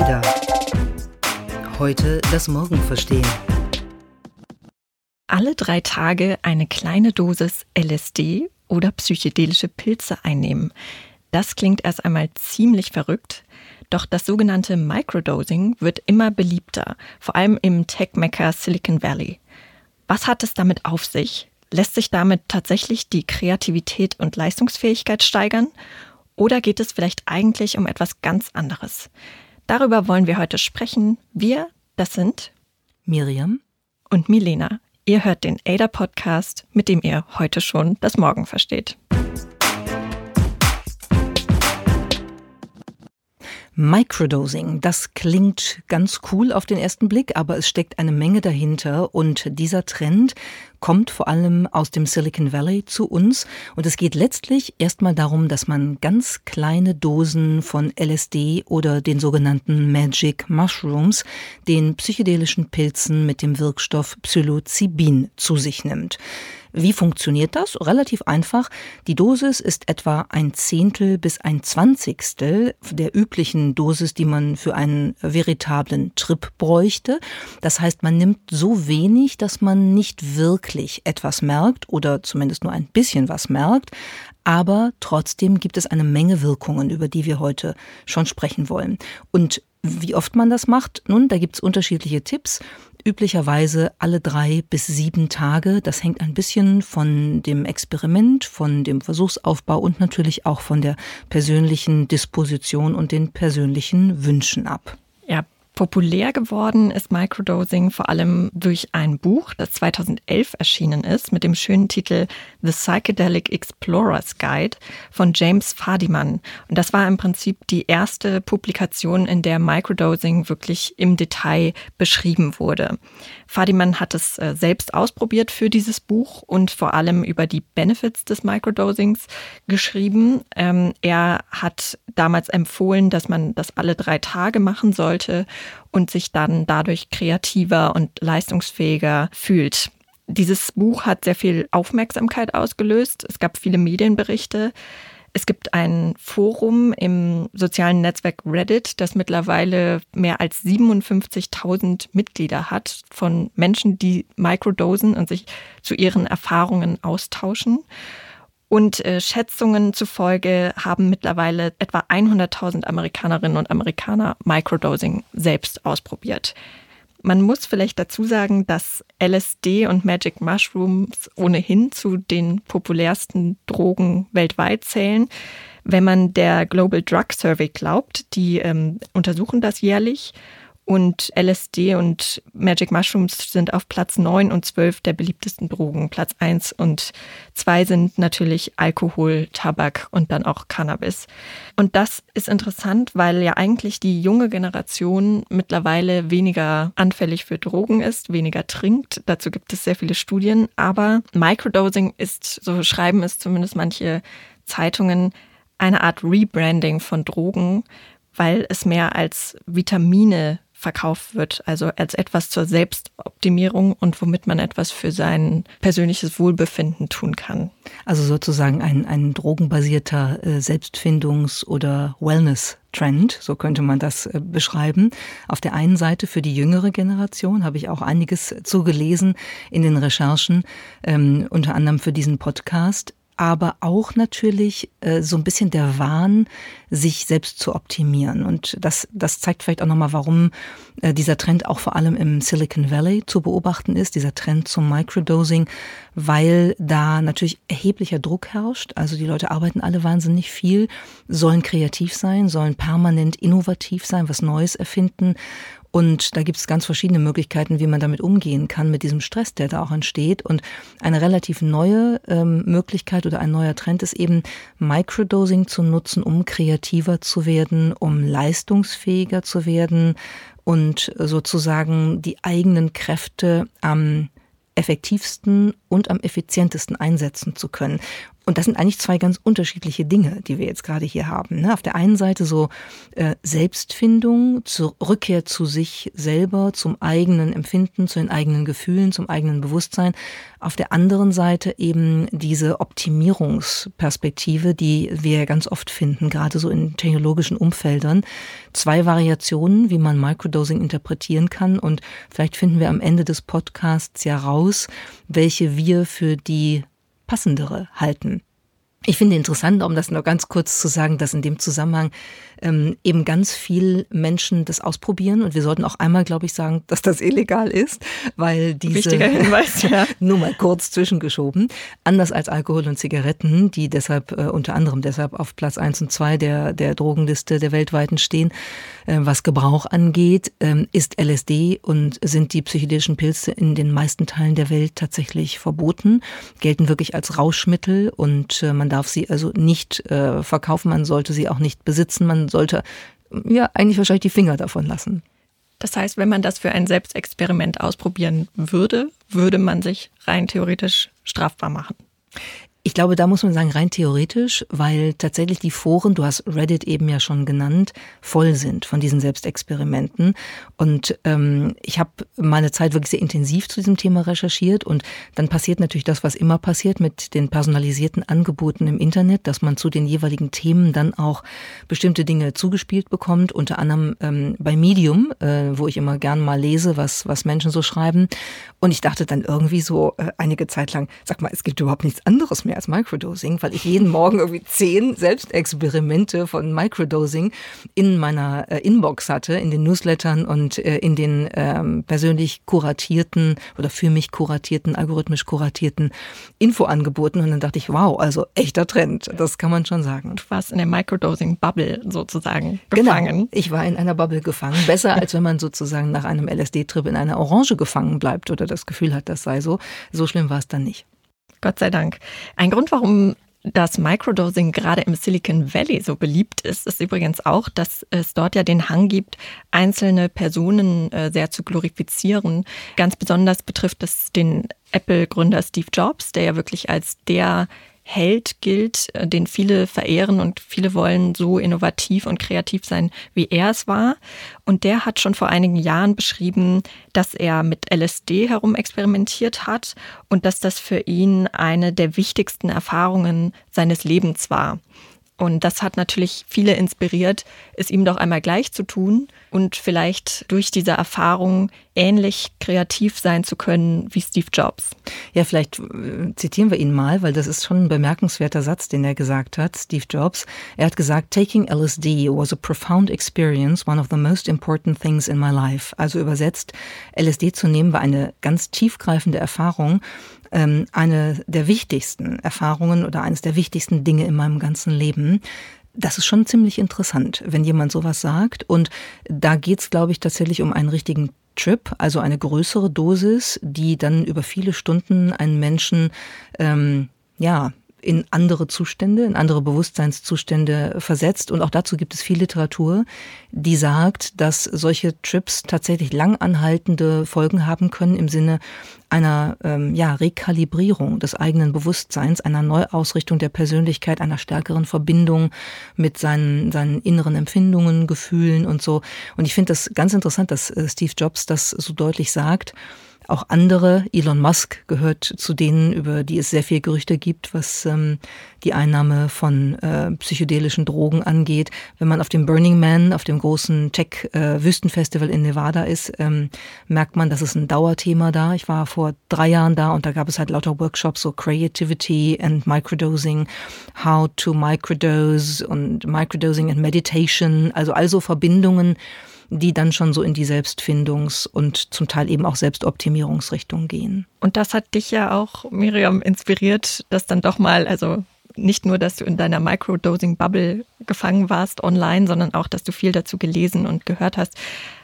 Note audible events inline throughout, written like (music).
Ada. Heute das Morgen verstehen. Alle drei Tage eine kleine Dosis LSD oder psychedelische Pilze einnehmen. Das klingt erst einmal ziemlich verrückt, doch das sogenannte Microdosing wird immer beliebter, vor allem im Tech-Mecca Silicon Valley. Was hat es damit auf sich? Lässt sich damit tatsächlich die Kreativität und Leistungsfähigkeit steigern? Oder geht es vielleicht eigentlich um etwas ganz anderes? Darüber wollen wir heute sprechen. Wir, das sind Miriam und Milena. Ihr hört den ADA Podcast, mit dem ihr heute schon das Morgen versteht. Microdosing, das klingt ganz cool auf den ersten Blick, aber es steckt eine Menge dahinter. Und dieser Trend kommt vor allem aus dem Silicon Valley zu uns. Und es geht letztlich erstmal darum, dass man ganz kleine Dosen von LSD oder den sogenannten Magic Mushrooms, den psychedelischen Pilzen mit dem Wirkstoff Psilocybin zu sich nimmt. Wie funktioniert das? Relativ einfach. Die Dosis ist etwa ein Zehntel bis ein Zwanzigstel der üblichen Dosis, die man für einen veritablen Trip bräuchte. Das heißt, man nimmt so wenig, dass man nicht wirklich etwas merkt oder zumindest nur ein bisschen was merkt. Aber trotzdem gibt es eine Menge Wirkungen, über die wir heute schon sprechen wollen. Und wie oft man das macht? Nun, da gibt es unterschiedliche Tipps üblicherweise alle drei bis sieben Tage. Das hängt ein bisschen von dem Experiment, von dem Versuchsaufbau und natürlich auch von der persönlichen Disposition und den persönlichen Wünschen ab. Ja, Populär geworden ist Microdosing vor allem durch ein Buch, das 2011 erschienen ist, mit dem schönen Titel The Psychedelic Explorer's Guide von James Fadiman. Und das war im Prinzip die erste Publikation, in der Microdosing wirklich im Detail beschrieben wurde. Fadiman hat es äh, selbst ausprobiert für dieses Buch und vor allem über die Benefits des Microdosings geschrieben. Ähm, er hat damals empfohlen, dass man das alle drei Tage machen sollte und sich dann dadurch kreativer und leistungsfähiger fühlt. Dieses Buch hat sehr viel Aufmerksamkeit ausgelöst. Es gab viele Medienberichte. Es gibt ein Forum im sozialen Netzwerk Reddit, das mittlerweile mehr als 57.000 Mitglieder hat von Menschen, die microdosen und sich zu ihren Erfahrungen austauschen. Und äh, Schätzungen zufolge haben mittlerweile etwa 100.000 Amerikanerinnen und Amerikaner Microdosing selbst ausprobiert. Man muss vielleicht dazu sagen, dass LSD und Magic Mushrooms ohnehin zu den populärsten Drogen weltweit zählen. Wenn man der Global Drug Survey glaubt, die ähm, untersuchen das jährlich und LSD und Magic Mushrooms sind auf Platz 9 und 12 der beliebtesten Drogen. Platz 1 und 2 sind natürlich Alkohol, Tabak und dann auch Cannabis. Und das ist interessant, weil ja eigentlich die junge Generation mittlerweile weniger anfällig für Drogen ist, weniger trinkt. Dazu gibt es sehr viele Studien. Aber Microdosing ist, so schreiben es zumindest manche Zeitungen, eine Art Rebranding von Drogen, weil es mehr als Vitamine verkauft wird, also als etwas zur Selbstoptimierung und womit man etwas für sein persönliches Wohlbefinden tun kann. Also sozusagen ein, ein drogenbasierter äh, Selbstfindungs- oder Wellness-Trend, so könnte man das äh, beschreiben. Auf der einen Seite für die jüngere Generation habe ich auch einiges zugelesen in den Recherchen, ähm, unter anderem für diesen Podcast aber auch natürlich äh, so ein bisschen der Wahn, sich selbst zu optimieren. Und das, das zeigt vielleicht auch nochmal, warum äh, dieser Trend auch vor allem im Silicon Valley zu beobachten ist, dieser Trend zum Microdosing, weil da natürlich erheblicher Druck herrscht. Also die Leute arbeiten alle wahnsinnig viel, sollen kreativ sein, sollen permanent innovativ sein, was Neues erfinden und da gibt es ganz verschiedene Möglichkeiten, wie man damit umgehen kann, mit diesem Stress, der da auch entsteht. Und eine relativ neue ähm, Möglichkeit oder ein neuer Trend ist eben, Microdosing zu nutzen, um kreativer zu werden, um leistungsfähiger zu werden und sozusagen die eigenen Kräfte am effektivsten und am effizientesten einsetzen zu können. Und das sind eigentlich zwei ganz unterschiedliche Dinge, die wir jetzt gerade hier haben. Ne? Auf der einen Seite so äh, Selbstfindung, zur Rückkehr zu sich selber, zum eigenen Empfinden, zu den eigenen Gefühlen, zum eigenen Bewusstsein. Auf der anderen Seite eben diese Optimierungsperspektive, die wir ganz oft finden, gerade so in technologischen Umfeldern. Zwei Variationen, wie man Microdosing interpretieren kann. Und vielleicht finden wir am Ende des Podcasts ja raus, welche wir für die passendere halten. Ich finde interessant, um das noch ganz kurz zu sagen, dass in dem Zusammenhang ähm, eben ganz viel Menschen das ausprobieren und wir sollten auch einmal, glaube ich, sagen, dass das illegal ist, weil diese wichtiger Hinweis, ja. (laughs) nur mal kurz zwischengeschoben, anders als Alkohol und Zigaretten, die deshalb äh, unter anderem deshalb auf Platz eins und zwei der der Drogenliste der weltweiten stehen, äh, was Gebrauch angeht, äh, ist LSD und sind die psychedelischen Pilze in den meisten Teilen der Welt tatsächlich verboten, gelten wirklich als Rauschmittel und äh, man darf sie also nicht äh, verkaufen, man sollte sie auch nicht besitzen, man sollte ja eigentlich wahrscheinlich die Finger davon lassen. Das heißt, wenn man das für ein Selbstexperiment ausprobieren würde, würde man sich rein theoretisch strafbar machen. Ich glaube, da muss man sagen, rein theoretisch, weil tatsächlich die Foren, du hast Reddit eben ja schon genannt, voll sind von diesen Selbstexperimenten. Und ähm, ich habe meine Zeit wirklich sehr intensiv zu diesem Thema recherchiert. Und dann passiert natürlich das, was immer passiert mit den personalisierten Angeboten im Internet, dass man zu den jeweiligen Themen dann auch bestimmte Dinge zugespielt bekommt. Unter anderem ähm, bei Medium, äh, wo ich immer gern mal lese, was, was Menschen so schreiben. Und ich dachte dann irgendwie so äh, einige Zeit lang, sag mal, es gibt überhaupt nichts anderes mehr mehr als Microdosing, weil ich jeden Morgen irgendwie zehn Selbstexperimente von Microdosing in meiner äh, Inbox hatte, in den Newslettern und äh, in den ähm, persönlich kuratierten oder für mich kuratierten, algorithmisch kuratierten Infoangeboten. Und dann dachte ich, wow, also echter Trend, das kann man schon sagen. Du warst in der Microdosing-Bubble sozusagen genau, gefangen. Genau, ich war in einer Bubble gefangen. Besser, als wenn man sozusagen nach einem LSD-Trip in einer Orange gefangen bleibt oder das Gefühl hat, das sei so. So schlimm war es dann nicht. Gott sei Dank. Ein Grund, warum das Microdosing gerade im Silicon Valley so beliebt ist, ist übrigens auch, dass es dort ja den Hang gibt, einzelne Personen äh, sehr zu glorifizieren. Ganz besonders betrifft es den Apple-Gründer Steve Jobs, der ja wirklich als der Held gilt, äh, den viele verehren und viele wollen so innovativ und kreativ sein, wie er es war. Und der hat schon vor einigen Jahren beschrieben, dass er mit LSD herumexperimentiert hat und dass das für ihn eine der wichtigsten Erfahrungen seines Lebens war. Und das hat natürlich viele inspiriert, es ihm doch einmal gleich zu tun und vielleicht durch diese Erfahrung ähnlich kreativ sein zu können wie Steve Jobs. Ja, vielleicht äh, zitieren wir ihn mal, weil das ist schon ein bemerkenswerter Satz, den er gesagt hat, Steve Jobs. Er hat gesagt, Taking LSD was a profound experience, one of the most important things in my life. Also übersetzt, LSD zu nehmen war eine ganz tiefgreifende Erfahrung ähm, eine der wichtigsten Erfahrungen oder eines der wichtigsten Dinge in meinem ganzen Leben. Das ist schon ziemlich interessant, wenn jemand sowas sagt. Und da geht's, glaube ich, tatsächlich um einen richtigen Trip, also eine größere Dosis, die dann über viele Stunden einen Menschen ähm, ja in andere Zustände, in andere Bewusstseinszustände versetzt. Und auch dazu gibt es viel Literatur, die sagt, dass solche Trips tatsächlich langanhaltende Folgen haben können im Sinne einer ähm, ja, Rekalibrierung des eigenen Bewusstseins, einer Neuausrichtung der Persönlichkeit, einer stärkeren Verbindung mit seinen, seinen inneren Empfindungen, Gefühlen und so. Und ich finde das ganz interessant, dass äh, Steve Jobs das so deutlich sagt. Auch andere, Elon Musk gehört zu denen, über die es sehr viel Gerüchte gibt, was ähm, die Einnahme von äh, psychedelischen Drogen angeht. Wenn man auf dem Burning Man, auf dem großen Tech-Wüstenfestival äh, in Nevada ist, ähm, merkt man, dass es ein Dauerthema da. Ich war vor drei Jahren da und da gab es halt lauter Workshops, so Creativity and Microdosing, How to Microdose und Microdosing and Meditation, also also Verbindungen, die dann schon so in die Selbstfindungs- und zum Teil eben auch Selbstoptimierungsrichtung gehen. Und das hat dich ja auch, Miriam, inspiriert, dass dann doch mal, also nicht nur, dass du in deiner Microdosing-Bubble gefangen warst online, sondern auch, dass du viel dazu gelesen und gehört hast,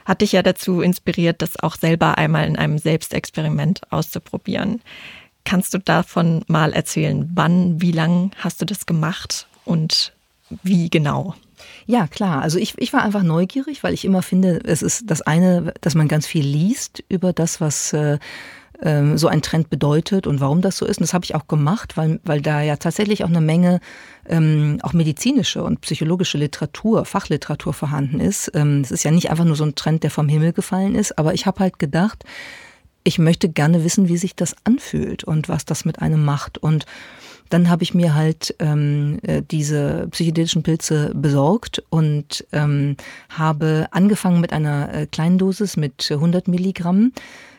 hat dich ja dazu inspiriert, das auch selber einmal in einem Selbstexperiment auszuprobieren. Kannst du davon mal erzählen? Wann, wie lang hast du das gemacht und wie genau? Ja, klar. Also ich, ich war einfach neugierig, weil ich immer finde, es ist das eine, dass man ganz viel liest über das, was äh, ähm, so ein Trend bedeutet und warum das so ist. Und das habe ich auch gemacht, weil, weil da ja tatsächlich auch eine Menge ähm, auch medizinische und psychologische Literatur, Fachliteratur vorhanden ist. Ähm, es ist ja nicht einfach nur so ein Trend, der vom Himmel gefallen ist, aber ich habe halt gedacht, ich möchte gerne wissen, wie sich das anfühlt und was das mit einem macht. Und dann habe ich mir halt ähm, äh, diese psychedelischen Pilze besorgt und ähm, habe angefangen mit einer äh, kleinen Dosis mit 100 Milligramm,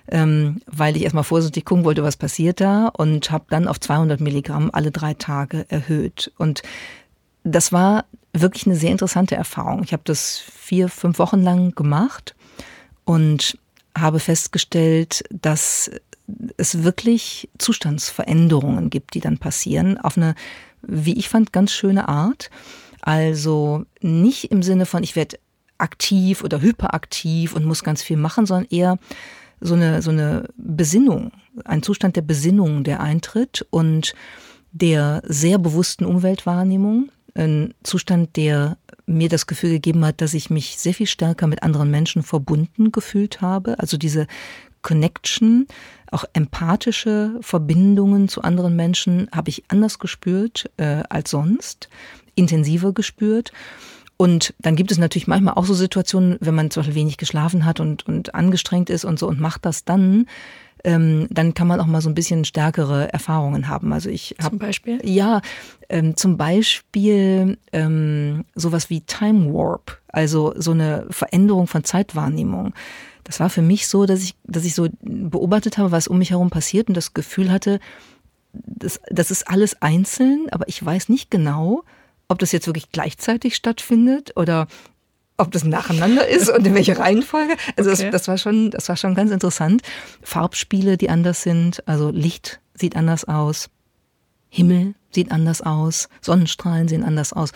ähm, weil ich erstmal vorsichtig gucken wollte, was passiert da und habe dann auf 200 Milligramm alle drei Tage erhöht. Und das war wirklich eine sehr interessante Erfahrung. Ich habe das vier, fünf Wochen lang gemacht und habe festgestellt, dass es wirklich Zustandsveränderungen gibt, die dann passieren, auf eine, wie ich fand, ganz schöne Art. Also nicht im Sinne von, ich werde aktiv oder hyperaktiv und muss ganz viel machen, sondern eher so eine, so eine Besinnung, ein Zustand der Besinnung, der eintritt und der sehr bewussten Umweltwahrnehmung, ein Zustand, der mir das Gefühl gegeben hat, dass ich mich sehr viel stärker mit anderen Menschen verbunden gefühlt habe. Also diese Connection, auch empathische Verbindungen zu anderen Menschen habe ich anders gespürt äh, als sonst, intensiver gespürt. Und dann gibt es natürlich manchmal auch so Situationen, wenn man zum Beispiel wenig geschlafen hat und, und angestrengt ist und so und macht das dann, ähm, dann kann man auch mal so ein bisschen stärkere Erfahrungen haben. Also ich habe zum Beispiel ja ähm, zum Beispiel ähm, sowas wie Time Warp, also so eine Veränderung von Zeitwahrnehmung. Das war für mich so, dass ich, dass ich so beobachtet habe, was um mich herum passiert und das Gefühl hatte, das, das ist alles einzeln, aber ich weiß nicht genau, ob das jetzt wirklich gleichzeitig stattfindet oder ob das nacheinander ist und in welcher Reihenfolge. Also okay. das, das, war schon, das war schon ganz interessant. Farbspiele, die anders sind, also Licht sieht anders aus, Himmel sieht anders aus, Sonnenstrahlen sehen anders aus.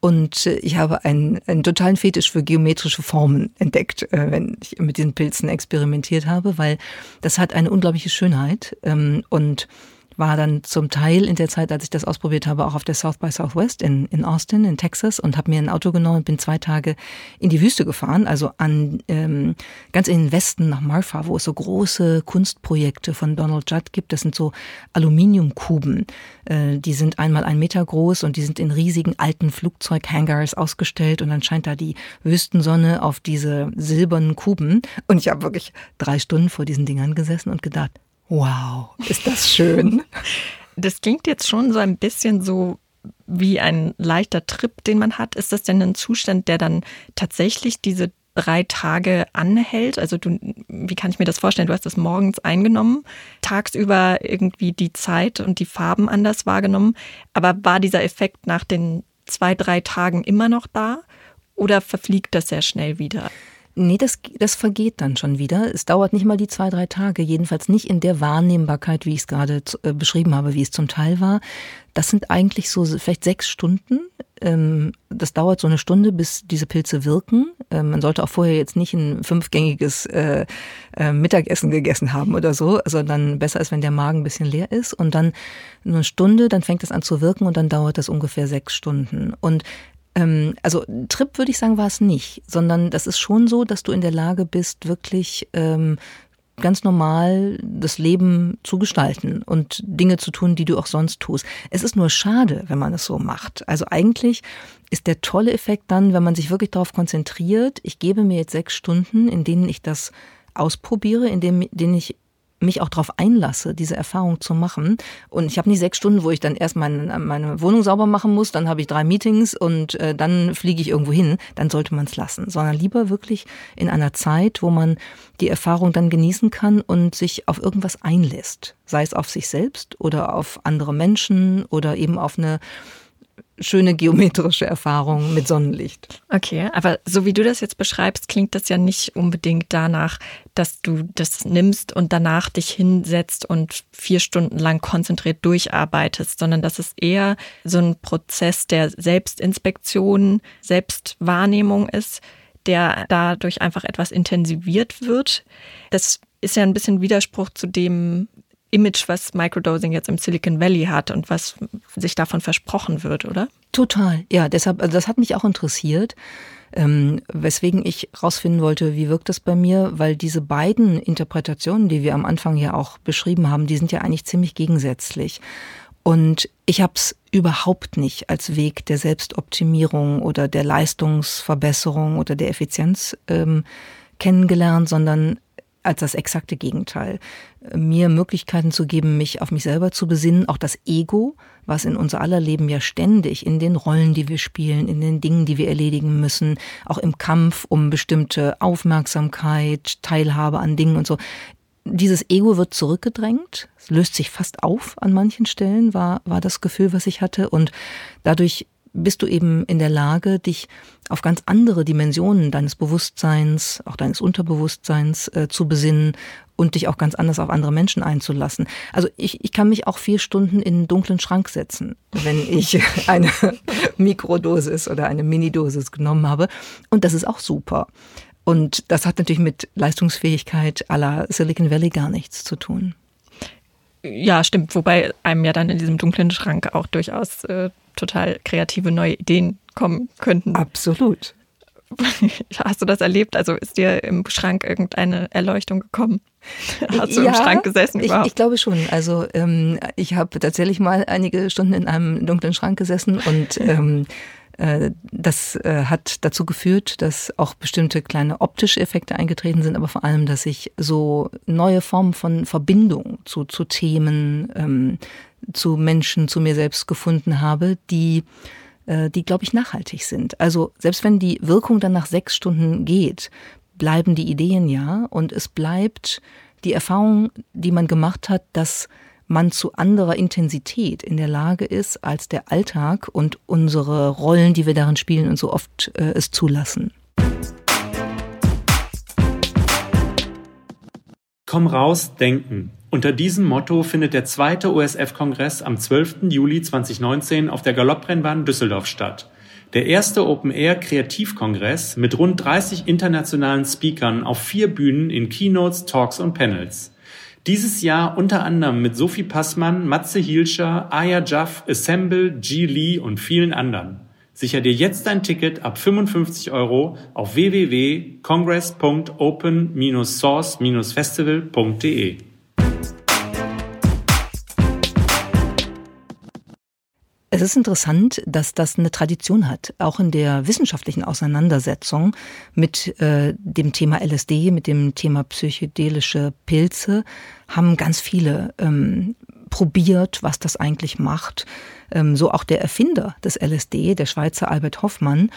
Und äh, ich habe einen, einen totalen Fetisch für geometrische Formen entdeckt, äh, wenn ich mit diesen Pilzen experimentiert habe, weil das hat eine unglaubliche Schönheit. Ähm, und war dann zum Teil in der Zeit, als ich das ausprobiert habe, auch auf der South by Southwest in, in Austin, in Texas und habe mir ein Auto genommen und bin zwei Tage in die Wüste gefahren, also an ähm, ganz in den Westen nach Marfa, wo es so große Kunstprojekte von Donald Judd gibt. Das sind so Aluminiumkuben. Äh, die sind einmal ein Meter groß und die sind in riesigen alten Flugzeughangars ausgestellt und dann scheint da die Wüstensonne auf diese silbernen Kuben. Und ich habe wirklich drei Stunden vor diesen Dingern gesessen und gedacht, Wow, ist das schön. (laughs) Das klingt jetzt schon so ein bisschen so wie ein leichter Trip, den man hat. Ist das denn ein Zustand, der dann tatsächlich diese drei Tage anhält? Also du, wie kann ich mir das vorstellen? Du hast das morgens eingenommen, tagsüber irgendwie die Zeit und die Farben anders wahrgenommen. Aber war dieser Effekt nach den zwei, drei Tagen immer noch da? Oder verfliegt das sehr schnell wieder? Nee, das, das vergeht dann schon wieder. Es dauert nicht mal die zwei, drei Tage, jedenfalls nicht in der Wahrnehmbarkeit, wie ich es gerade äh, beschrieben habe, wie es zum Teil war. Das sind eigentlich so vielleicht sechs Stunden. Ähm, das dauert so eine Stunde, bis diese Pilze wirken. Ähm, man sollte auch vorher jetzt nicht ein fünfgängiges äh, äh, Mittagessen gegessen haben oder so, sondern besser ist, wenn der Magen ein bisschen leer ist. Und dann eine Stunde, dann fängt es an zu wirken und dann dauert das ungefähr sechs Stunden. Und ähm, also Trip würde ich sagen, war es nicht, sondern das ist schon so, dass du in der Lage bist, wirklich ähm, ganz normal das Leben zu gestalten und Dinge zu tun, die du auch sonst tust. Es ist nur schade, wenn man es so macht. Also eigentlich ist der tolle Effekt dann, wenn man sich wirklich darauf konzentriert, ich gebe mir jetzt sechs Stunden, in denen ich das ausprobiere, in denen ich mich auch darauf einlasse, diese Erfahrung zu machen. Und ich habe nicht sechs Stunden, wo ich dann erst meine, meine Wohnung sauber machen muss, dann habe ich drei Meetings und äh, dann fliege ich irgendwo hin. Dann sollte man es lassen, sondern lieber wirklich in einer Zeit, wo man die Erfahrung dann genießen kann und sich auf irgendwas einlässt. Sei es auf sich selbst oder auf andere Menschen oder eben auf eine schöne geometrische Erfahrung mit Sonnenlicht. Okay, aber so wie du das jetzt beschreibst, klingt das ja nicht unbedingt danach, dass du das nimmst und danach dich hinsetzt und vier Stunden lang konzentriert durcharbeitest, sondern das ist eher so ein Prozess der Selbstinspektion, Selbstwahrnehmung ist, der dadurch einfach etwas intensiviert wird. Das ist ja ein bisschen Widerspruch zu dem, Image, was Microdosing jetzt im Silicon Valley hat und was sich davon versprochen wird, oder? Total, ja. Deshalb, also das hat mich auch interessiert. Ähm, weswegen ich rausfinden wollte, wie wirkt das bei mir, weil diese beiden Interpretationen, die wir am Anfang ja auch beschrieben haben, die sind ja eigentlich ziemlich gegensätzlich. Und ich habe es überhaupt nicht als Weg der Selbstoptimierung oder der Leistungsverbesserung oder der Effizienz ähm, kennengelernt, sondern als das exakte Gegenteil. Mir Möglichkeiten zu geben, mich auf mich selber zu besinnen, auch das Ego, was in unser aller Leben ja ständig in den Rollen, die wir spielen, in den Dingen, die wir erledigen müssen, auch im Kampf um bestimmte Aufmerksamkeit, Teilhabe an Dingen und so. Dieses Ego wird zurückgedrängt, es löst sich fast auf an manchen Stellen, war, war das Gefühl, was ich hatte. Und dadurch bist du eben in der Lage, dich auf ganz andere Dimensionen deines Bewusstseins, auch deines Unterbewusstseins äh, zu besinnen und dich auch ganz anders auf andere Menschen einzulassen. Also ich, ich kann mich auch vier Stunden in einen dunklen Schrank setzen, wenn ich (laughs) eine (laughs) Mikrodosis oder eine Minidosis genommen habe. Und das ist auch super. Und das hat natürlich mit Leistungsfähigkeit aller Silicon Valley gar nichts zu tun. Ja, stimmt. Wobei einem ja dann in diesem dunklen Schrank auch durchaus äh, total kreative neue Ideen kommen könnten. Absolut. (laughs) Hast du das erlebt? Also ist dir im Schrank irgendeine Erleuchtung gekommen? (laughs) Hast du ja, im Schrank gesessen überhaupt? Ich, ich glaube schon. Also ähm, ich habe tatsächlich mal einige Stunden in einem dunklen Schrank gesessen und (laughs) ähm, äh, das äh, hat dazu geführt, dass auch bestimmte kleine optische Effekte eingetreten sind, aber vor allem, dass ich so neue Formen von Verbindung zu, zu Themen, ähm, zu Menschen, zu mir selbst gefunden habe, die äh, die, glaube ich, nachhaltig sind. Also selbst wenn die Wirkung dann nach sechs Stunden geht, bleiben die Ideen ja und es bleibt die Erfahrung, die man gemacht hat, dass man zu anderer Intensität in der Lage ist, als der Alltag und unsere Rollen, die wir darin spielen und so oft äh, es zulassen. Komm raus, denken. Unter diesem Motto findet der zweite OSF-Kongress am 12. Juli 2019 auf der Galopprennbahn Düsseldorf statt. Der erste Open-Air-Kreativkongress mit rund 30 internationalen Speakern auf vier Bühnen in Keynotes, Talks und Panels. Dieses Jahr unter anderem mit Sophie Passmann, Matze Hielscher, Aya Jaff, Assemble, G. Lee und vielen anderen. Sicher dir jetzt dein Ticket ab 55 Euro auf www.congress.open-source-festival.de. Es ist interessant, dass das eine Tradition hat, auch in der wissenschaftlichen Auseinandersetzung mit äh, dem Thema LSD, mit dem Thema psychedelische Pilze, haben ganz viele ähm, probiert, was das eigentlich macht. Ähm, so auch der Erfinder des LSD, der Schweizer Albert Hoffmann,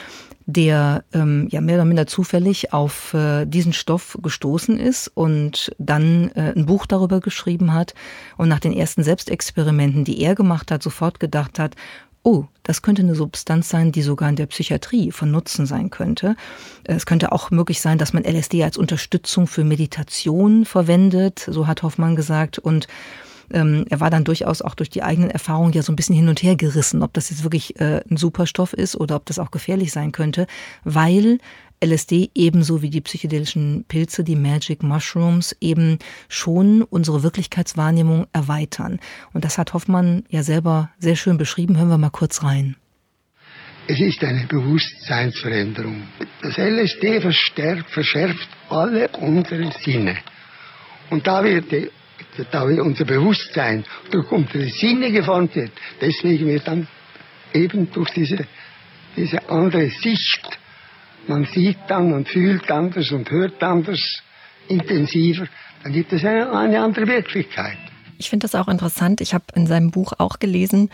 der ähm, ja mehr oder minder zufällig auf äh, diesen Stoff gestoßen ist und dann äh, ein Buch darüber geschrieben hat und nach den ersten Selbstexperimenten, die er gemacht hat, sofort gedacht hat, oh, das könnte eine Substanz sein, die sogar in der Psychiatrie von Nutzen sein könnte. Es könnte auch möglich sein, dass man LSD als Unterstützung für Meditation verwendet, so hat Hoffmann gesagt. Und ähm, er war dann durchaus auch durch die eigenen Erfahrungen ja so ein bisschen hin und her gerissen, ob das jetzt wirklich äh, ein Superstoff ist oder ob das auch gefährlich sein könnte, weil LSD ebenso wie die psychedelischen Pilze, die Magic Mushrooms, eben schon unsere Wirklichkeitswahrnehmung erweitern. Und das hat Hoffmann ja selber sehr schön beschrieben. Hören wir mal kurz rein. Es ist eine Bewusstseinsveränderung. Das LSD verstärkt, verschärft alle unsere Sinne. Und da wird die da unser Bewusstsein durch unsere Sinne geformt wird. Deswegen wird dann eben durch diese, diese andere Sicht, man sieht dann und fühlt anders und hört anders, intensiver, dann gibt es eine, eine andere Wirklichkeit. Ich finde das auch interessant. Ich habe in seinem Buch auch gelesen,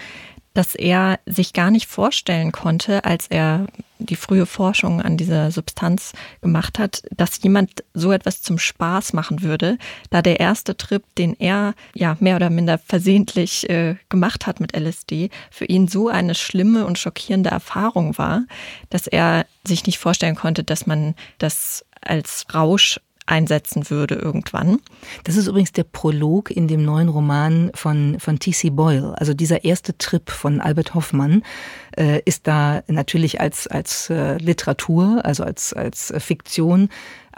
dass er sich gar nicht vorstellen konnte, als er die frühe Forschung an dieser Substanz gemacht hat, dass jemand so etwas zum Spaß machen würde, da der erste Trip, den er ja mehr oder minder versehentlich äh, gemacht hat mit LSD, für ihn so eine schlimme und schockierende Erfahrung war, dass er sich nicht vorstellen konnte, dass man das als Rausch einsetzen würde irgendwann. Das ist übrigens der Prolog in dem neuen Roman von, von T.C. Boyle. Also dieser erste Trip von Albert Hoffmann äh, ist da natürlich als, als äh, Literatur, also als, als Fiktion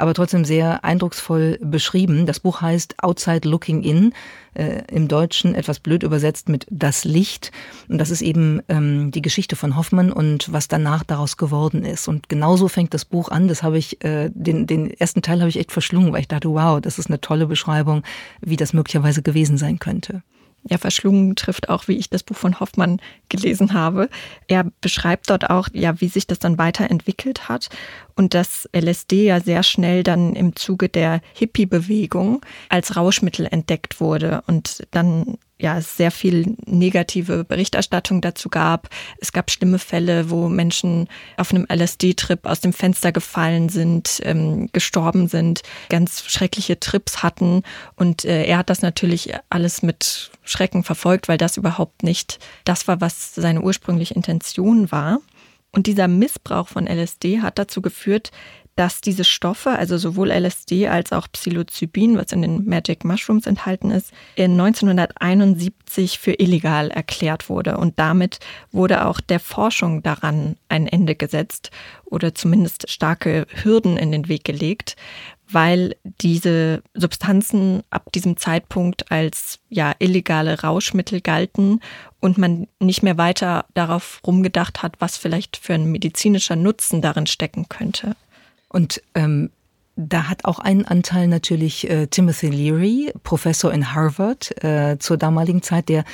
aber trotzdem sehr eindrucksvoll beschrieben. Das Buch heißt Outside Looking In, äh, im Deutschen etwas blöd übersetzt mit Das Licht. Und das ist eben ähm, die Geschichte von Hoffmann und was danach daraus geworden ist. Und genauso fängt das Buch an. Das habe ich, äh, den, den ersten Teil habe ich echt verschlungen, weil ich dachte, wow, das ist eine tolle Beschreibung, wie das möglicherweise gewesen sein könnte ja, verschlungen trifft auch, wie ich das Buch von Hoffmann gelesen habe. Er beschreibt dort auch, ja, wie sich das dann weiterentwickelt hat und dass LSD ja sehr schnell dann im Zuge der Hippie-Bewegung als Rauschmittel entdeckt wurde und dann ja, es sehr viel negative Berichterstattung dazu gab. Es gab schlimme Fälle, wo Menschen auf einem LSD-Trip aus dem Fenster gefallen sind, ähm, gestorben sind, ganz schreckliche Trips hatten. Und äh, er hat das natürlich alles mit Schrecken verfolgt, weil das überhaupt nicht das war, was seine ursprüngliche Intention war. Und dieser Missbrauch von LSD hat dazu geführt, dass diese Stoffe, also sowohl LSD als auch Psilocybin, was in den Magic Mushrooms enthalten ist, in 1971 für illegal erklärt wurde. Und damit wurde auch der Forschung daran ein Ende gesetzt oder zumindest starke Hürden in den Weg gelegt, weil diese Substanzen ab diesem Zeitpunkt als ja illegale Rauschmittel galten und man nicht mehr weiter darauf rumgedacht hat, was vielleicht für ein medizinischer Nutzen darin stecken könnte. Und ähm, da hat auch einen Anteil natürlich äh, Timothy Leary, Professor in Harvard äh, zur damaligen Zeit, der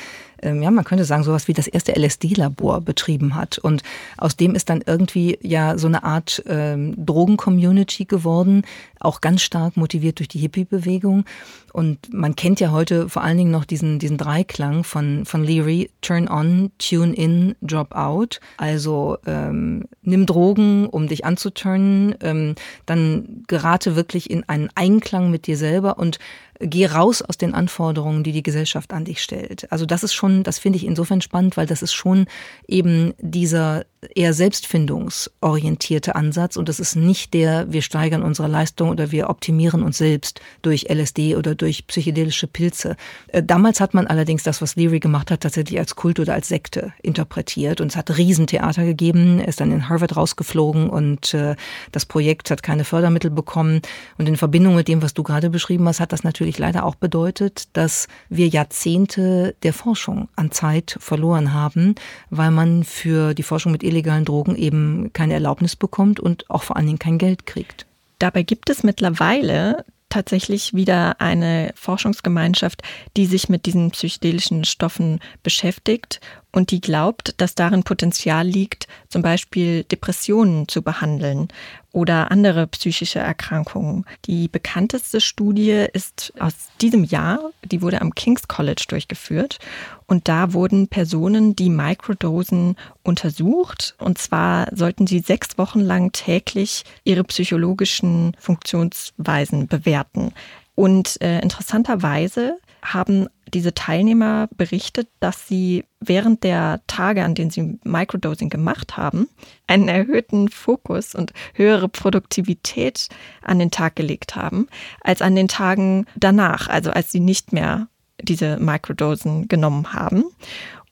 ähm, ja, man könnte sagen, sowas wie das erste LSD-Labor betrieben hat. Und aus dem ist dann irgendwie ja so eine Art ähm, Drogen-Community geworden, auch ganz stark motiviert durch die Hippie-Bewegung. Und man kennt ja heute vor allen Dingen noch diesen, diesen Dreiklang von, von Leary, Turn on, Tune in, Drop out. Also ähm, nimm Drogen, um dich anzuturnen, ähm, dann gerate wirklich in einen Einklang mit dir selber und geh raus aus den Anforderungen, die die Gesellschaft an dich stellt. Also das ist schon, das finde ich insofern spannend, weil das ist schon eben dieser eher selbstfindungsorientierte Ansatz und das ist nicht der, wir steigern unsere Leistung oder wir optimieren uns selbst durch LSD oder durch psychedelische Pilze. Äh, damals hat man allerdings das, was Leary gemacht hat, tatsächlich als Kult oder als Sekte interpretiert und es hat Riesentheater gegeben, er ist dann in Harvard rausgeflogen und äh, das Projekt hat keine Fördermittel bekommen und in Verbindung mit dem, was du gerade beschrieben hast, hat das natürlich leider auch bedeutet, dass wir Jahrzehnte der Forschung an Zeit verloren haben, weil man für die Forschung mit illegalen Drogen eben keine Erlaubnis bekommt und auch vor allen Dingen kein Geld kriegt. Dabei gibt es mittlerweile tatsächlich wieder eine Forschungsgemeinschaft, die sich mit diesen psychedelischen Stoffen beschäftigt und die glaubt, dass darin Potenzial liegt, zum Beispiel Depressionen zu behandeln oder andere psychische Erkrankungen. Die bekannteste Studie ist aus diesem Jahr, die wurde am King's College durchgeführt und da wurden Personen, die Microdosen untersucht und zwar sollten sie sechs Wochen lang täglich ihre psychologischen Funktionsweisen bewerten. Und äh, interessanterweise haben diese Teilnehmer berichtet, dass sie während der Tage, an denen sie Microdosing gemacht haben, einen erhöhten Fokus und höhere Produktivität an den Tag gelegt haben, als an den Tagen danach, also als sie nicht mehr diese Microdosen genommen haben.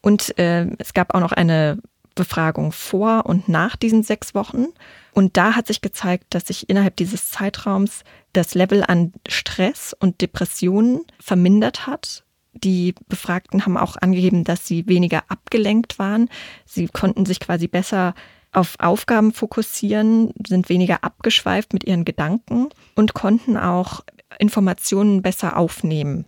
Und äh, es gab auch noch eine Befragung vor und nach diesen sechs Wochen. Und da hat sich gezeigt, dass sich innerhalb dieses Zeitraums das Level an Stress und Depressionen vermindert hat. Die Befragten haben auch angegeben, dass sie weniger abgelenkt waren. Sie konnten sich quasi besser auf Aufgaben fokussieren, sind weniger abgeschweift mit ihren Gedanken und konnten auch Informationen besser aufnehmen.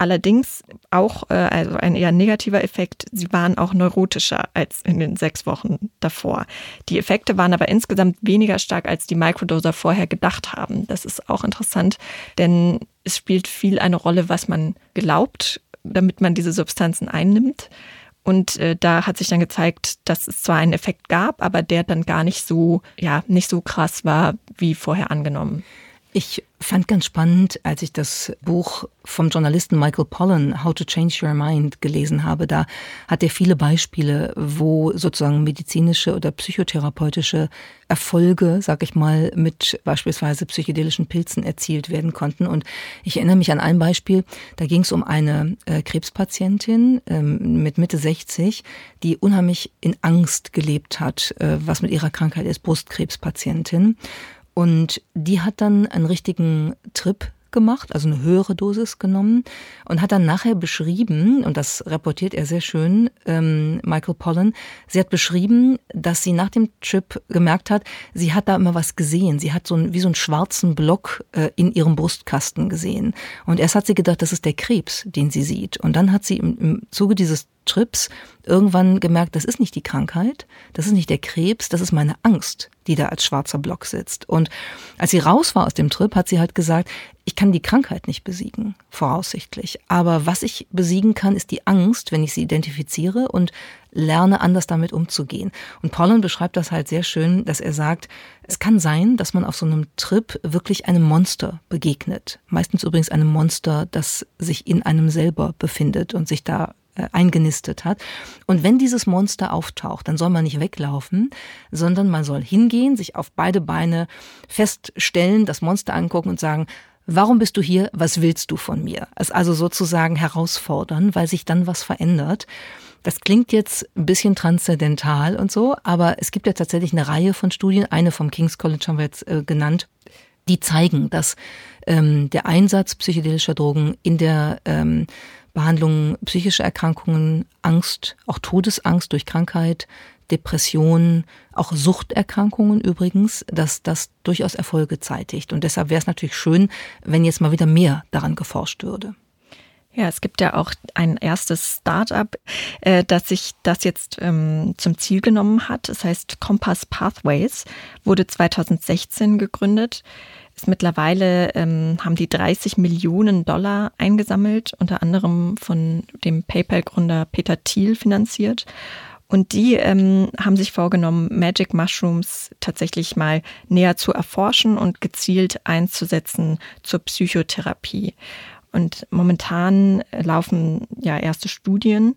Allerdings auch, äh, also ein eher negativer Effekt, sie waren auch neurotischer als in den sechs Wochen davor. Die Effekte waren aber insgesamt weniger stark, als die Microdoser vorher gedacht haben. Das ist auch interessant, denn es spielt viel eine Rolle, was man glaubt, damit man diese Substanzen einnimmt. Und äh, da hat sich dann gezeigt, dass es zwar einen Effekt gab, aber der dann gar nicht so, ja, nicht so krass war, wie vorher angenommen. Ich fand ganz spannend, als ich das Buch vom Journalisten Michael Pollan, How to Change Your Mind, gelesen habe. Da hat er viele Beispiele, wo sozusagen medizinische oder psychotherapeutische Erfolge, sag ich mal, mit beispielsweise psychedelischen Pilzen erzielt werden konnten. Und ich erinnere mich an ein Beispiel, da ging es um eine äh, Krebspatientin ähm, mit Mitte 60, die unheimlich in Angst gelebt hat, äh, was mit ihrer Krankheit ist, Brustkrebspatientin. Und die hat dann einen richtigen Trip gemacht, also eine höhere Dosis genommen und hat dann nachher beschrieben, und das reportiert er sehr schön, ähm, Michael Pollan, sie hat beschrieben, dass sie nach dem Trip gemerkt hat, sie hat da immer was gesehen. Sie hat so ein, wie so einen schwarzen Block äh, in ihrem Brustkasten gesehen. Und erst hat sie gedacht, das ist der Krebs, den sie sieht. Und dann hat sie im, im Zuge dieses Trips irgendwann gemerkt, das ist nicht die Krankheit, das ist nicht der Krebs, das ist meine Angst, die da als schwarzer Block sitzt. Und als sie raus war aus dem Trip, hat sie halt gesagt, ich kann die Krankheit nicht besiegen, voraussichtlich. Aber was ich besiegen kann, ist die Angst, wenn ich sie identifiziere und lerne, anders damit umzugehen. Und Pollen beschreibt das halt sehr schön, dass er sagt, es kann sein, dass man auf so einem Trip wirklich einem Monster begegnet. Meistens übrigens einem Monster, das sich in einem selber befindet und sich da eingenistet hat. Und wenn dieses Monster auftaucht, dann soll man nicht weglaufen, sondern man soll hingehen, sich auf beide Beine feststellen, das Monster angucken und sagen, Warum bist du hier? Was willst du von mir? Es also sozusagen herausfordern, weil sich dann was verändert. Das klingt jetzt ein bisschen transzendental und so, aber es gibt ja tatsächlich eine Reihe von Studien, eine vom King's College haben wir jetzt äh, genannt, die zeigen, dass ähm, der Einsatz psychedelischer Drogen in der ähm, Behandlung psychischer Erkrankungen, Angst, auch Todesangst durch Krankheit, Depressionen, auch Suchterkrankungen übrigens, dass das durchaus Erfolge zeitigt. Und deshalb wäre es natürlich schön, wenn jetzt mal wieder mehr daran geforscht würde. Ja, es gibt ja auch ein erstes Startup, äh, das sich das jetzt ähm, zum Ziel genommen hat. Es heißt Compass Pathways, wurde 2016 gegründet. Ist mittlerweile ähm, haben die 30 Millionen Dollar eingesammelt, unter anderem von dem PayPal-Gründer Peter Thiel finanziert. Und die ähm, haben sich vorgenommen, Magic Mushrooms tatsächlich mal näher zu erforschen und gezielt einzusetzen zur Psychotherapie. Und momentan laufen ja erste Studien,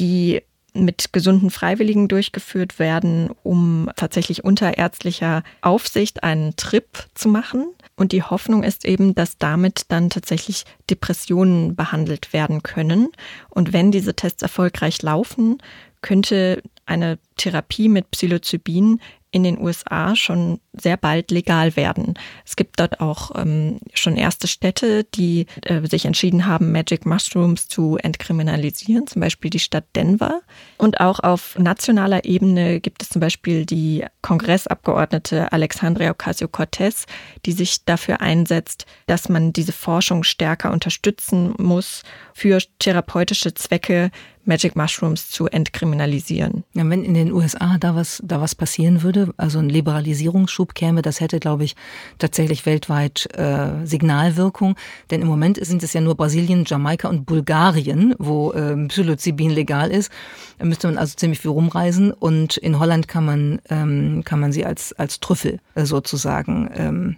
die mit gesunden Freiwilligen durchgeführt werden, um tatsächlich unter ärztlicher Aufsicht einen Trip zu machen. Und die Hoffnung ist eben, dass damit dann tatsächlich Depressionen behandelt werden können. Und wenn diese Tests erfolgreich laufen, könnte eine Therapie mit Psilocybin in den USA schon sehr bald legal werden. Es gibt dort auch ähm, schon erste Städte, die äh, sich entschieden haben, Magic Mushrooms zu entkriminalisieren, zum Beispiel die Stadt Denver. Und auch auf nationaler Ebene gibt es zum Beispiel die Kongressabgeordnete Alexandria Ocasio-Cortez, die sich dafür einsetzt, dass man diese Forschung stärker unterstützen muss für therapeutische Zwecke Magic Mushrooms zu entkriminalisieren. Ja, wenn in den USA da was, da was passieren würde, also ein Liberalisierungsschub käme, das hätte, glaube ich, tatsächlich weltweit äh, Signalwirkung. Denn im Moment sind es ja nur Brasilien, Jamaika und Bulgarien, wo äh, Psilocybin legal ist. Da müsste man also ziemlich viel rumreisen. Und in Holland kann man, ähm, kann man sie als, als Trüffel äh, sozusagen ähm,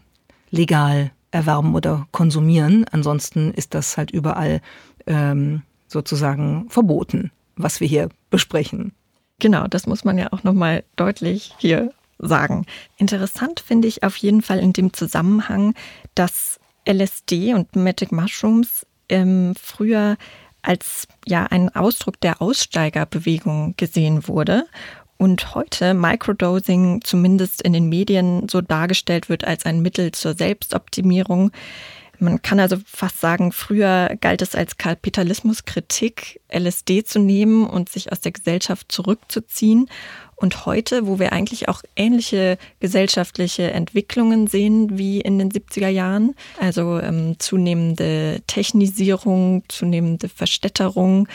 legal erwerben oder konsumieren. Ansonsten ist das halt überall ähm, sozusagen verboten, was wir hier besprechen. Genau, das muss man ja auch nochmal deutlich hier sagen. Interessant finde ich auf jeden Fall in dem Zusammenhang, dass LSD und Magic Mushrooms ähm, früher als ja ein Ausdruck der Aussteigerbewegung gesehen wurde und heute Microdosing zumindest in den Medien so dargestellt wird als ein Mittel zur Selbstoptimierung. Man kann also fast sagen, früher galt es als Kapitalismuskritik, LSD zu nehmen und sich aus der Gesellschaft zurückzuziehen. Und heute, wo wir eigentlich auch ähnliche gesellschaftliche Entwicklungen sehen wie in den 70er Jahren, also ähm, zunehmende Technisierung, zunehmende Verstädterung,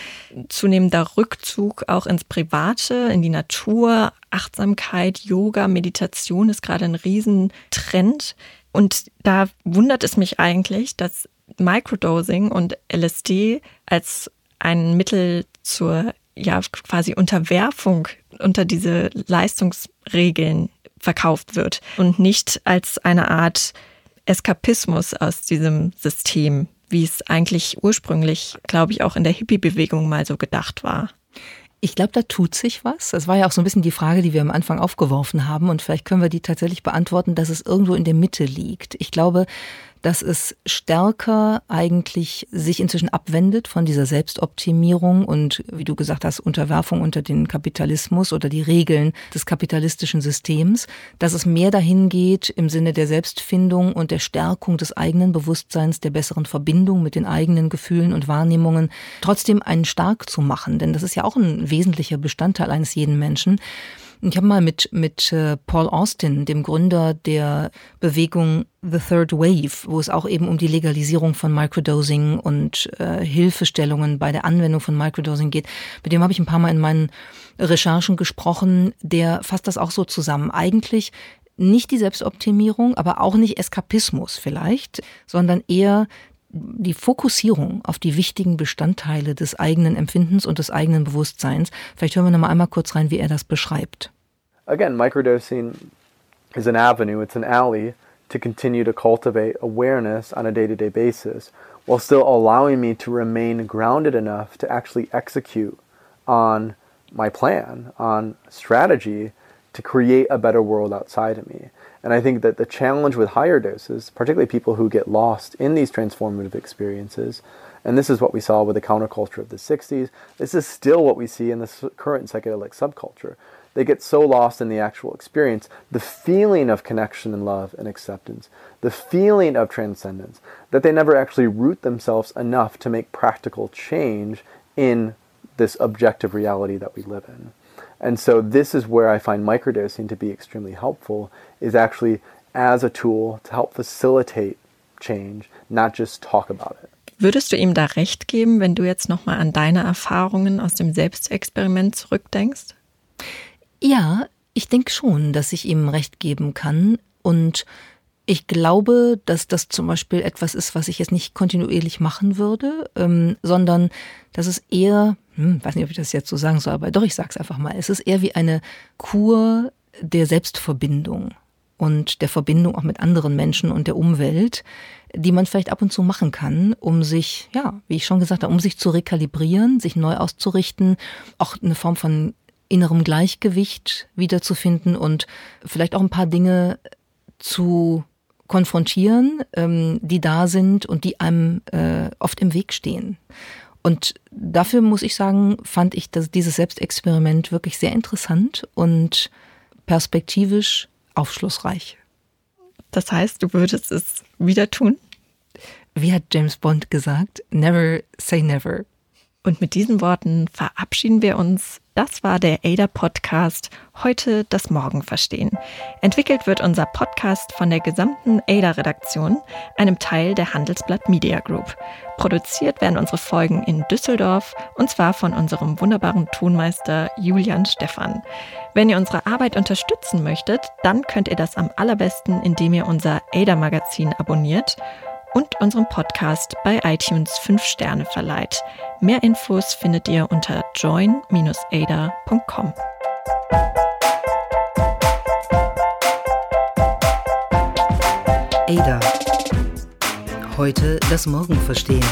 zunehmender Rückzug auch ins Private, in die Natur, Achtsamkeit, Yoga, Meditation ist gerade ein Riesentrend. Und da wundert es mich eigentlich, dass Microdosing und LSD als ein Mittel zur ja quasi Unterwerfung unter diese Leistungsregeln verkauft wird und nicht als eine Art Eskapismus aus diesem System, wie es eigentlich ursprünglich, glaube ich, auch in der Hippie-Bewegung mal so gedacht war. Ich glaube, da tut sich was. Das war ja auch so ein bisschen die Frage, die wir am Anfang aufgeworfen haben. Und vielleicht können wir die tatsächlich beantworten, dass es irgendwo in der Mitte liegt. Ich glaube, dass es stärker eigentlich sich inzwischen abwendet von dieser Selbstoptimierung und, wie du gesagt hast, Unterwerfung unter den Kapitalismus oder die Regeln des kapitalistischen Systems, dass es mehr dahin geht im Sinne der Selbstfindung und der Stärkung des eigenen Bewusstseins, der besseren Verbindung mit den eigenen Gefühlen und Wahrnehmungen, trotzdem einen stark zu machen. Denn das ist ja auch ein wesentlicher Bestandteil eines jeden Menschen. Ich habe mal mit, mit äh, Paul Austin, dem Gründer der Bewegung The Third Wave, wo es auch eben um die Legalisierung von Microdosing und äh, Hilfestellungen bei der Anwendung von Microdosing geht, mit dem habe ich ein paar Mal in meinen Recherchen gesprochen. Der fasst das auch so zusammen. Eigentlich nicht die Selbstoptimierung, aber auch nicht Eskapismus vielleicht, sondern eher die Fokussierung auf die wichtigen Bestandteile des eigenen Empfindens und des eigenen Bewusstseins. Vielleicht hören wir noch mal einmal kurz rein, wie er das beschreibt. Again, microdosing is an avenue, it's an alley to continue to cultivate awareness on a day-to-day -day basis while still allowing me to remain grounded enough to actually execute on my plan, on strategy to create a better world outside of me. And I think that the challenge with higher doses, particularly people who get lost in these transformative experiences, and this is what we saw with the counterculture of the 60s, this is still what we see in the current psychedelic subculture. They get so lost in the actual experience, the feeling of connection and love and acceptance, the feeling of transcendence, that they never actually root themselves enough to make practical change in this objective reality that we live in. And so this is where I find microdosing to be extremely helpful is actually as a tool to help facilitate change, not just talk about it. Würdest du ihm da recht geben, wenn du jetzt nochmal an deine Erfahrungen aus dem Selbstexperiment zurückdenkst? Ja, ich denke schon, dass ich ihm recht geben kann. Und ich glaube, dass das zum Beispiel etwas ist, was ich jetzt nicht kontinuierlich machen würde, ähm, sondern dass es eher hm, weiß nicht, ob ich das jetzt so sagen soll, aber doch, ich sag's einfach mal. Es ist eher wie eine Kur der Selbstverbindung und der Verbindung auch mit anderen Menschen und der Umwelt, die man vielleicht ab und zu machen kann, um sich, ja, wie ich schon gesagt habe, um sich zu rekalibrieren, sich neu auszurichten, auch eine Form von innerem Gleichgewicht wiederzufinden und vielleicht auch ein paar Dinge zu konfrontieren, ähm, die da sind und die einem äh, oft im Weg stehen. Und dafür muss ich sagen, fand ich dass dieses Selbstexperiment wirklich sehr interessant und perspektivisch aufschlussreich. Das heißt, du würdest es wieder tun? Wie hat James Bond gesagt? Never say never. Und mit diesen Worten verabschieden wir uns. Das war der ADA Podcast. Heute das Morgen verstehen. Entwickelt wird unser Podcast von der gesamten ADA Redaktion, einem Teil der Handelsblatt Media Group. Produziert werden unsere Folgen in Düsseldorf und zwar von unserem wunderbaren Tonmeister Julian Stephan. Wenn ihr unsere Arbeit unterstützen möchtet, dann könnt ihr das am allerbesten, indem ihr unser ADA Magazin abonniert und unserem Podcast bei iTunes 5 Sterne verleiht. Mehr Infos findet ihr unter join-ada.com. Ada. Heute das Morgen verstehen.